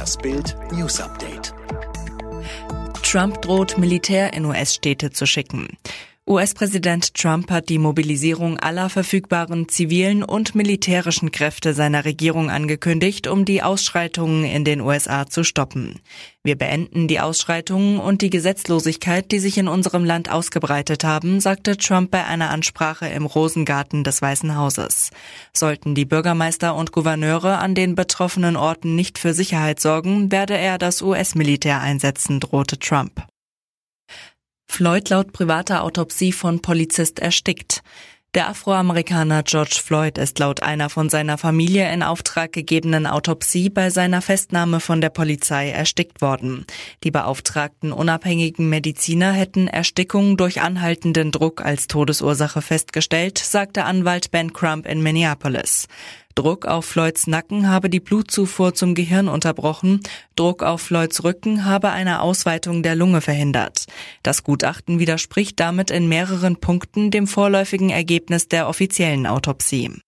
Das Bild News Update. Trump droht Militär in US-Städte zu schicken. US-Präsident Trump hat die Mobilisierung aller verfügbaren zivilen und militärischen Kräfte seiner Regierung angekündigt, um die Ausschreitungen in den USA zu stoppen. Wir beenden die Ausschreitungen und die Gesetzlosigkeit, die sich in unserem Land ausgebreitet haben, sagte Trump bei einer Ansprache im Rosengarten des Weißen Hauses. Sollten die Bürgermeister und Gouverneure an den betroffenen Orten nicht für Sicherheit sorgen, werde er das US-Militär einsetzen, drohte Trump. Floyd laut privater Autopsie von Polizist erstickt. Der Afroamerikaner George Floyd ist laut einer von seiner Familie in Auftrag gegebenen Autopsie bei seiner Festnahme von der Polizei erstickt worden. Die beauftragten unabhängigen Mediziner hätten Erstickung durch anhaltenden Druck als Todesursache festgestellt, sagte Anwalt Ben Crump in Minneapolis. Druck auf Floyds Nacken habe die Blutzufuhr zum Gehirn unterbrochen, Druck auf Floyds Rücken habe eine Ausweitung der Lunge verhindert. Das Gutachten widerspricht damit in mehreren Punkten dem vorläufigen Ergebnis der offiziellen Autopsie.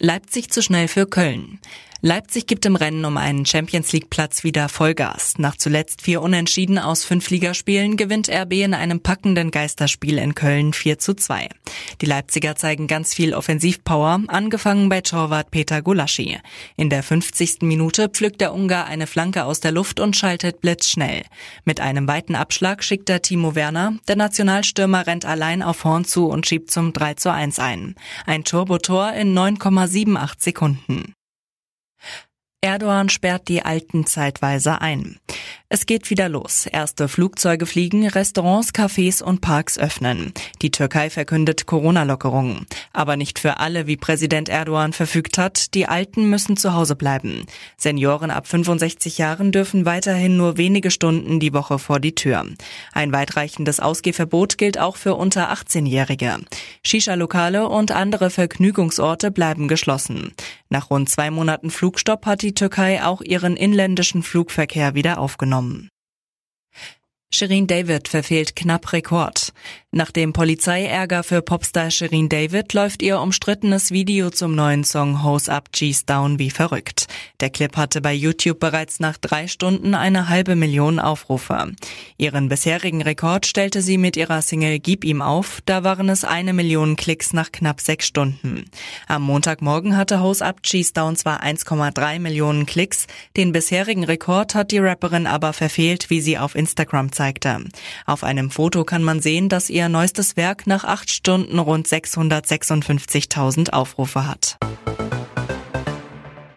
Leipzig zu schnell für Köln. Leipzig gibt im Rennen um einen Champions League Platz wieder Vollgas. Nach zuletzt vier Unentschieden aus fünf Ligaspielen gewinnt RB in einem packenden Geisterspiel in Köln 4 zu 2. Die Leipziger zeigen ganz viel Offensivpower, angefangen bei Torwart Peter Gulaschi. In der 50. Minute pflückt der Ungar eine Flanke aus der Luft und schaltet blitzschnell. Mit einem weiten Abschlag schickt er Timo Werner. Der Nationalstürmer rennt allein auf Horn zu und schiebt zum 3 zu 1 ein. Ein Turbotor in 9,78 Sekunden. Erdogan sperrt die Alten zeitweise ein. Es geht wieder los. Erste Flugzeuge fliegen, Restaurants, Cafés und Parks öffnen. Die Türkei verkündet Corona-Lockerungen. Aber nicht für alle, wie Präsident Erdogan verfügt hat. Die Alten müssen zu Hause bleiben. Senioren ab 65 Jahren dürfen weiterhin nur wenige Stunden die Woche vor die Tür. Ein weitreichendes Ausgehverbot gilt auch für unter 18-Jährige. Shisha-Lokale und andere Vergnügungsorte bleiben geschlossen. Nach rund zwei Monaten Flugstopp hat die Türkei auch ihren inländischen Flugverkehr wieder aufgenommen genommen. Shirin David verfehlt knapp Rekord. Nach dem Polizeiärger für Popstar Shirin David läuft ihr umstrittenes Video zum neuen Song Hose Up, G's Down wie verrückt. Der Clip hatte bei YouTube bereits nach drei Stunden eine halbe Million Aufrufe. Ihren bisherigen Rekord stellte sie mit ihrer Single Gib ihm auf, da waren es eine Million Klicks nach knapp sechs Stunden. Am Montagmorgen hatte Hose Up, G's Down zwar 1,3 Millionen Klicks, den bisherigen Rekord hat die Rapperin aber verfehlt, wie sie auf Instagram zeigte. Auf einem Foto kann man sehen, dass ihr neuestes Werk nach acht Stunden rund 656.000 Aufrufe hat.